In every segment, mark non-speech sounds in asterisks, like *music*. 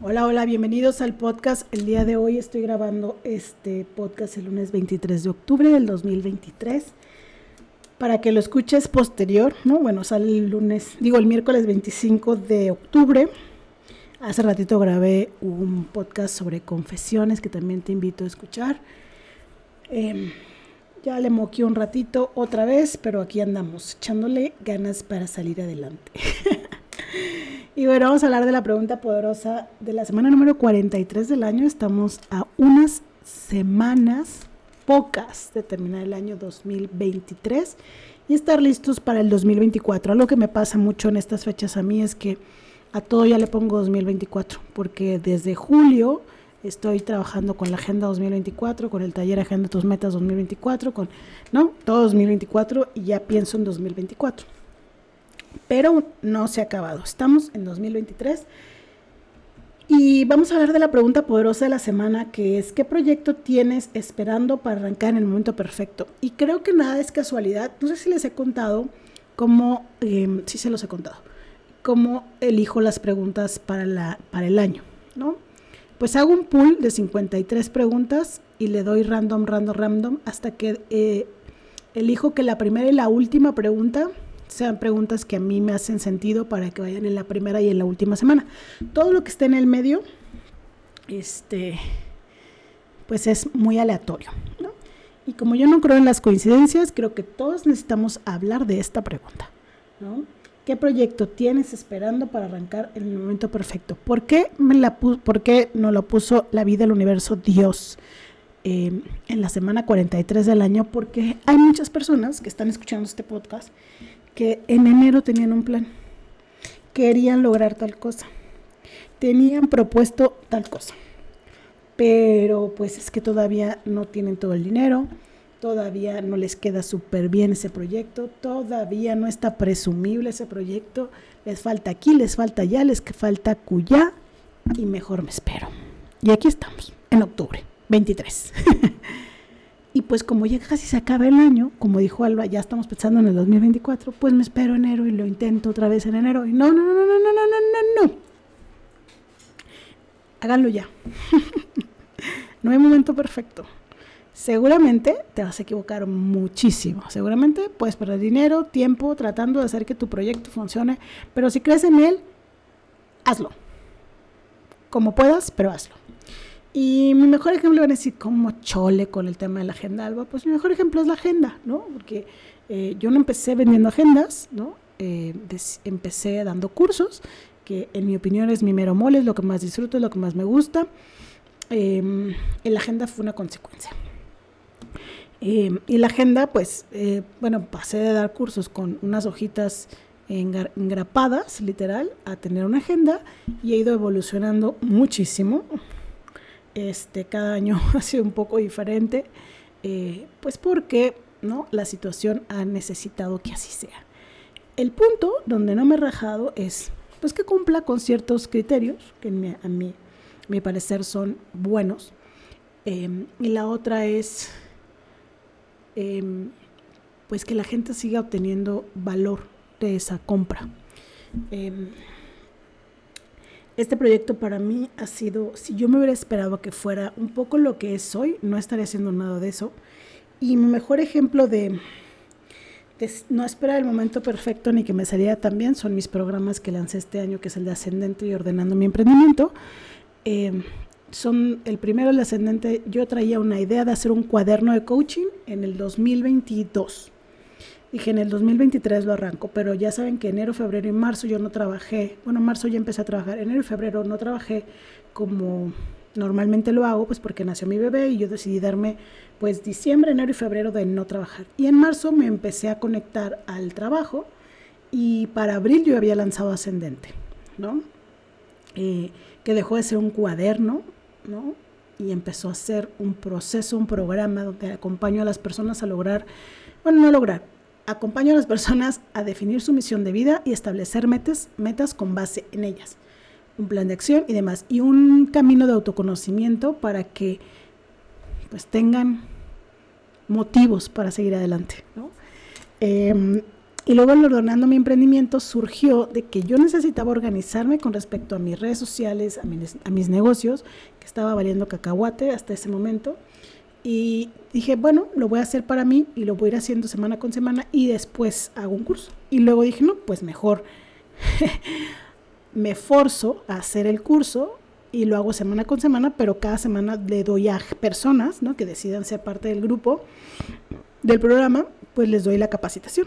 Hola, hola, bienvenidos al podcast. El día de hoy estoy grabando este podcast el lunes 23 de octubre del 2023. Para que lo escuches posterior, ¿no? Bueno, sale el lunes, digo el miércoles 25 de octubre. Hace ratito grabé un podcast sobre confesiones que también te invito a escuchar. Em, ya le moqué un ratito otra vez, pero aquí andamos, echándole ganas para salir adelante. *laughs* Y bueno, vamos a hablar de la pregunta poderosa de la semana número 43 del año. Estamos a unas semanas, pocas, de terminar el año 2023 y estar listos para el 2024. Algo que me pasa mucho en estas fechas a mí es que a todo ya le pongo 2024, porque desde julio estoy trabajando con la Agenda 2024, con el taller Agenda Tus Metas 2024, con, ¿no? Todo 2024 y ya pienso en 2024 pero no se ha acabado. Estamos en 2023 y vamos a hablar de la pregunta poderosa de la semana, que es, ¿qué proyecto tienes esperando para arrancar en el momento perfecto? Y creo que nada es casualidad. No sé si les he contado cómo, eh, sí se los he contado, cómo elijo las preguntas para, la, para el año, ¿no? Pues hago un pool de 53 preguntas y le doy random, random, random, hasta que eh, elijo que la primera y la última pregunta sean preguntas que a mí me hacen sentido para que vayan en la primera y en la última semana. Todo lo que esté en el medio, este, pues es muy aleatorio. Y como yo no creo en las coincidencias, creo que todos necesitamos hablar de esta pregunta. ¿Qué proyecto tienes esperando para arrancar en el momento perfecto? ¿Por qué, me la por qué no lo puso la vida, el universo, Dios? Eh, en la semana 43 del año porque hay muchas personas que están escuchando este podcast que en enero tenían un plan, querían lograr tal cosa, tenían propuesto tal cosa, pero pues es que todavía no tienen todo el dinero, todavía no les queda súper bien ese proyecto, todavía no está presumible ese proyecto, les falta aquí, les falta allá, les falta cuya y mejor me espero. Y aquí estamos, en octubre 23. *laughs* Y pues como ya casi se acaba el año, como dijo Alba, ya estamos pensando en el 2024, pues me espero enero y lo intento otra vez en enero. Y no, no, no, no, no, no, no, no, no. Háganlo ya. *laughs* no hay momento perfecto. Seguramente te vas a equivocar muchísimo. Seguramente puedes perder dinero, tiempo tratando de hacer que tu proyecto funcione. Pero si crees en él, hazlo. Como puedas, pero hazlo. Y mi mejor ejemplo van a decir, como chole con el tema de la agenda, Alba? Pues mi mejor ejemplo es la agenda, ¿no? Porque eh, yo no empecé vendiendo agendas, ¿no? Eh, empecé dando cursos, que en mi opinión es mi mero mole, es lo que más disfruto, es lo que más me gusta. Eh, la agenda fue una consecuencia. Em, y la agenda, pues, eh, bueno, pasé de dar cursos con unas hojitas engrapadas, literal, a tener una agenda y he ido evolucionando muchísimo. Este, cada año *laughs* ha sido un poco diferente, eh, pues porque ¿no? la situación ha necesitado que así sea. El punto donde no me he rajado es pues que cumpla con ciertos criterios que a mí, mi parecer son buenos. Em, y la otra es em, pues que la gente siga obteniendo valor de esa compra. Em, este proyecto para mí ha sido, si yo me hubiera esperado que fuera un poco lo que es hoy, no estaría haciendo nada de eso. Y mi mejor ejemplo de, no esperar el momento perfecto ni que me saliera tan bien son mis programas que lancé este año, que es el de Ascendente y Ordenando mi Emprendimiento. Eh, son el primero, el Ascendente, yo traía una idea de hacer un cuaderno de coaching en el 2022 Dije, en el 2023 lo arranco, pero ya saben que enero, febrero y marzo yo no trabajé. Bueno, marzo ya empecé a trabajar. Enero y febrero no trabajé como normalmente lo hago, pues porque nació mi bebé y yo decidí darme pues diciembre, enero y febrero de no trabajar. Y en marzo me empecé a conectar al trabajo y para abril yo había lanzado Ascendente, ¿no? Eh, que dejó de ser un cuaderno, ¿no? Y empezó a ser un proceso, un programa donde acompaño a las personas a lograr, bueno, no lograr, acompaño a las personas a definir su misión de vida y establecer metas, metas con base en ellas, un plan de acción y demás, y un camino de autoconocimiento para que pues tengan motivos para seguir adelante. Em, Y luego el ordenando mi emprendimiento surgió de que yo necesitaba organizarme con respecto a mis redes sociales, a mis, a mis negocios, que estaba valiendo cacahuate hasta ese momento. Y dije, bueno, lo voy a hacer para mí y lo voy a ir haciendo semana con semana y después hago un curso. Y luego dije, no, pues mejor *laughs* me forzo a hacer el curso y lo hago semana con semana, pero cada semana le doy a personas ¿no? que decidan ser parte del grupo, del programa, pues les doy la capacitación.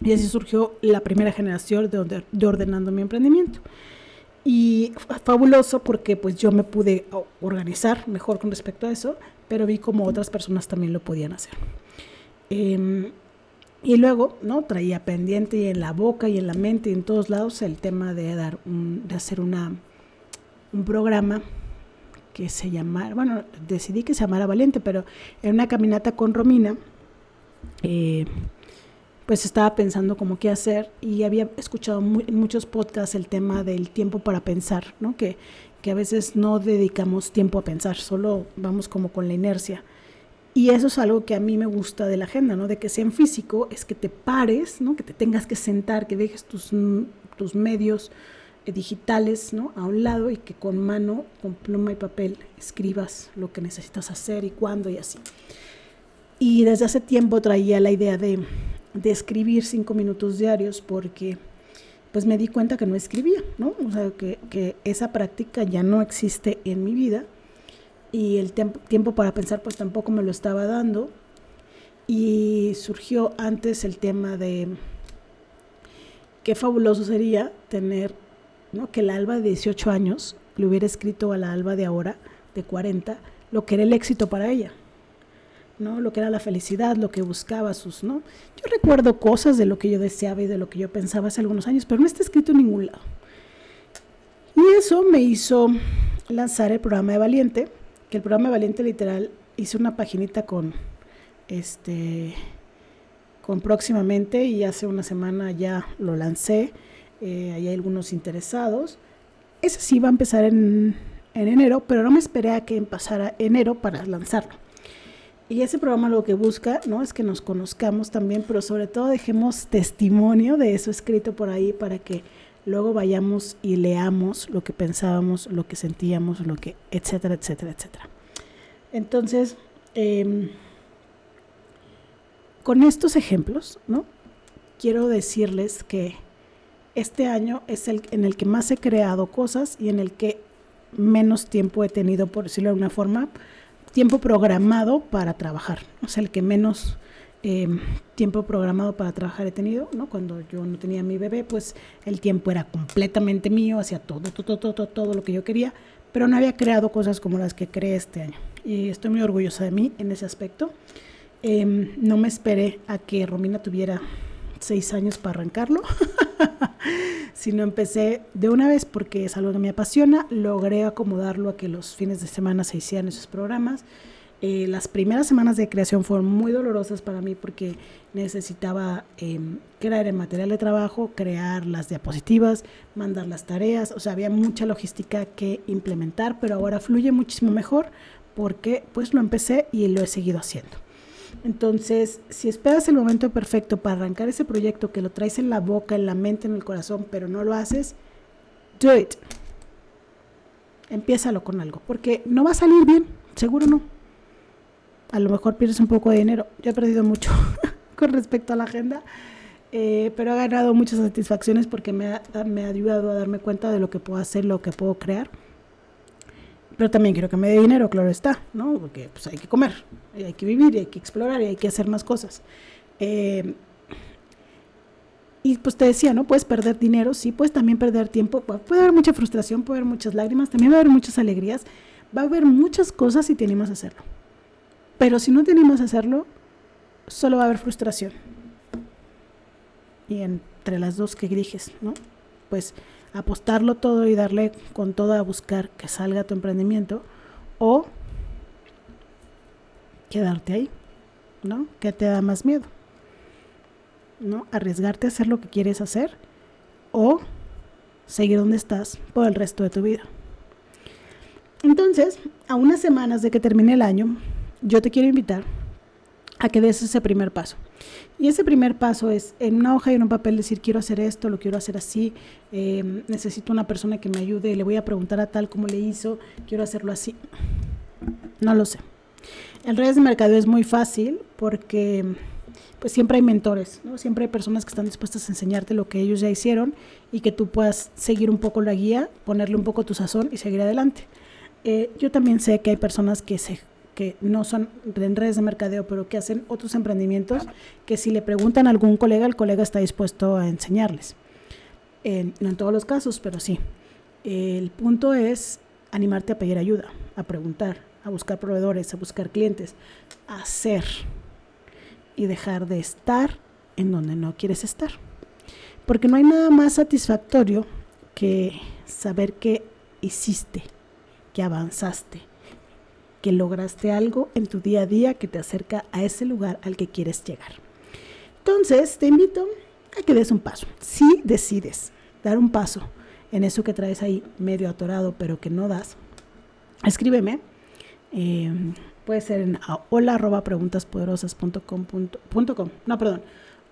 Y así surgió la primera generación de, de Ordenando mi Emprendimiento. Y fabuloso porque pues yo me pude organizar mejor con respecto a eso, pero vi como otras personas también lo podían hacer. Em, y luego, ¿no? Traía pendiente y en la boca y en la mente y en todos lados el tema de dar de hacer una un programa que se llamara, bueno, decidí que se llamara Valiente, pero en una caminata con Romina, eh, pues estaba pensando cómo qué hacer y había escuchado en muchos podcasts el tema del tiempo para pensar, ¿no? Que, que a veces no dedicamos tiempo a pensar, solo vamos como con la inercia. Y eso es algo que a mí me gusta de la agenda, ¿no? De que sea en físico, es que te pares, ¿no? Que te tengas que sentar, que dejes tus, tus medios eh, digitales, ¿no? A un lado y que con mano, con pluma y papel, escribas lo que necesitas hacer y cuándo y así. Y desde hace tiempo traía la idea de de escribir cinco minutos diarios porque pues me di cuenta que no escribía, ¿no? O sea, que, que esa práctica ya no existe en mi vida y el tiempo para pensar pues tampoco me lo estaba dando y surgió antes el tema de qué fabuloso sería tener, ¿no? Que la Alba de 18 años le hubiera escrito a la Alba de ahora, de 40, lo que era el éxito para ella. ¿No? Lo que era la felicidad, lo que buscaba sus, ¿no? Yo recuerdo cosas de lo que yo deseaba y de lo que yo pensaba hace algunos años, pero no está escrito en ningún lado. Y eso me hizo lanzar el programa de Valiente, que el programa de Valiente literal hice una paginita con este con próximamente y hace una semana ya lo lancé. Eh, hay algunos interesados. Ese sí va a empezar en, en enero, pero no me esperé a que pasara enero para lanzarlo. Y ese programa lo que busca, ¿no? Es que nos conozcamos también, pero sobre todo dejemos testimonio de eso escrito por ahí para que luego vayamos y leamos lo que pensábamos, lo que sentíamos, lo que, etcétera, etcétera, etcétera. Entonces, em, con estos ejemplos, ¿no? Quiero decirles que este año es el en el que más he creado cosas y en el que menos tiempo he tenido, por decirlo de alguna forma, tiempo programado para trabajar, o sea, el que menos em, tiempo programado para trabajar he tenido, ¿no? Cuando yo no tenía mi bebé, pues el tiempo era completamente mío, hacía todo, todo, todo, todo, todo lo que yo quería, pero no había creado cosas como las que creé este año. Y estoy muy orgullosa de mí en ese aspecto. Em, no me esperé a que Romina tuviera seis años para arrancarlo. *laughs* *laughs* sino empecé de una vez porque es algo que me apasiona, logré acomodarlo a que los fines de semana se hicieran esos programas. Eh, las primeras semanas de creación fueron muy dolorosas para mí porque necesitaba em, crear el material de trabajo, crear las diapositivas, mandar las tareas, o sea, había mucha logística que implementar, pero ahora fluye muchísimo mejor porque pues lo empecé y lo he seguido haciendo. Entonces, si esperas el momento perfecto para arrancar ese proyecto que lo traes en la boca, en la mente, en el corazón, pero no lo haces, do it. Empiézalo con algo, porque no va a salir bien, seguro no. A lo mejor pierdes un poco de dinero. Yo he perdido mucho *laughs* con respecto a la agenda, eh, pero he ganado muchas satisfacciones porque me me ha ayudado a darme cuenta de lo que puedo hacer, lo que puedo crear pero también quiero que me dé dinero, claro está, ¿no? Porque pues hay que comer, hay que vivir, hay que explorar y hay que hacer más cosas. Eh, y pues te decía, ¿no? Puedes perder dinero, sí, puedes también perder tiempo, puede haber mucha frustración, puede haber muchas lágrimas, también va a haber muchas alegrías, va a haber muchas cosas si te animas a hacerlo. Pero si no te animas a hacerlo, solo va a haber frustración. Y entre las dos que diriges, ¿no? Pues apostarlo todo y darle con todo a buscar que salga tu emprendimiento o quedarte ahí, ¿no? ¿Qué te da más miedo? ¿No? Arriesgarte a hacer lo que quieres hacer o seguir donde estás por el resto de tu vida. Entonces, a unas semanas de que termine el año, yo te quiero invitar a que des ese primer paso. Y ese primer paso es en una hoja y en un papel decir, quiero hacer esto, lo quiero hacer así, em, necesito una persona que me ayude, le voy a preguntar a tal cómo le hizo, quiero hacerlo así. No lo sé. En redes de mercadeo es muy fácil porque pues siempre hay mentores, ¿no? Siempre hay personas que están dispuestas a enseñarte lo que ellos ya hicieron y que tú puedas seguir un poco la guía, ponerle un poco tu sazón y seguir adelante. Eh, yo también sé que hay personas que se que no son en redes de mercadeo, pero que hacen otros emprendimientos, que si le preguntan a algún colega, el colega está dispuesto a enseñarles. no en todos los casos, pero sí. El punto es animarte a pedir ayuda, a preguntar, a buscar proveedores, a buscar clientes, a hacer y dejar de estar en donde no quieres estar. Porque no hay nada más satisfactorio que saber que hiciste, que avanzaste, que lograste algo en tu día a día que te acerca a ese lugar al que quieres llegar. Entonces, te invito a que des un paso. Si decides dar un paso en eso que traes ahí medio atorado, pero que no das, escríbeme. Eh, puede ser en hola arroba preguntaspoderosas.com. No, perdón.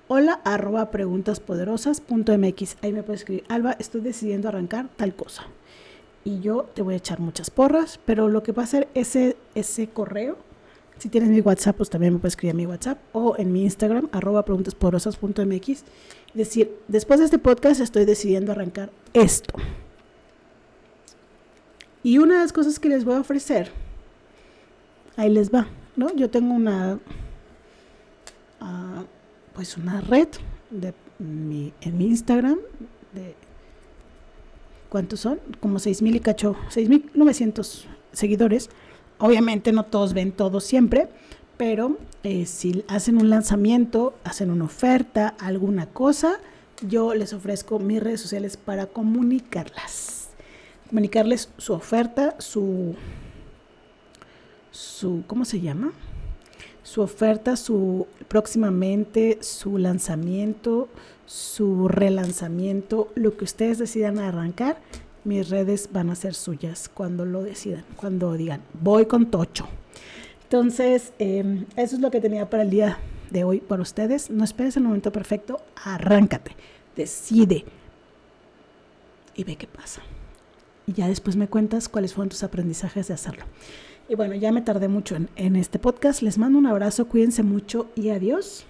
Hola arroba preguntaspoderosas.mx. Ahí me puedes escribir, Alba, estoy decidiendo arrancar tal cosa y yo te voy a echar muchas porras, pero lo que va a ser ese, ese correo, si tienes mi WhatsApp, pues también me puedes escribir a mi WhatsApp o en mi Instagram, arroba preguntasporosas.mx. Decir, después de este podcast estoy decidiendo arrancar esto. Y una de las cosas que les voy a ofrecer, ahí les va, ¿no? Yo tengo una, uh, pues una red en mi Instagram de ¿cuántos son? Como 6.000 y cacho, 6.900 seguidores. Obviamente no todos ven todo siempre, pero eh, si hacen un lanzamiento, hacen una oferta, alguna cosa, yo les ofrezco mis redes sociales para comunicarlas. Comunicarles su oferta, su, su ¿cómo se llama? Su oferta, su próximamente, su lanzamiento, su relanzamiento, lo que ustedes decidan arrancar, mis redes van a ser suyas cuando lo decidan, cuando digan, voy con Tocho. Entonces, em, eso es lo que tenía para el día de hoy para ustedes. No esperes el momento perfecto, arráncate, decide y ve qué pasa. Y ya después me cuentas cuáles fueron tus aprendizajes de hacerlo. Y bueno, ya me tardé mucho en, en este podcast. Les mando un abrazo, cuídense mucho y adiós.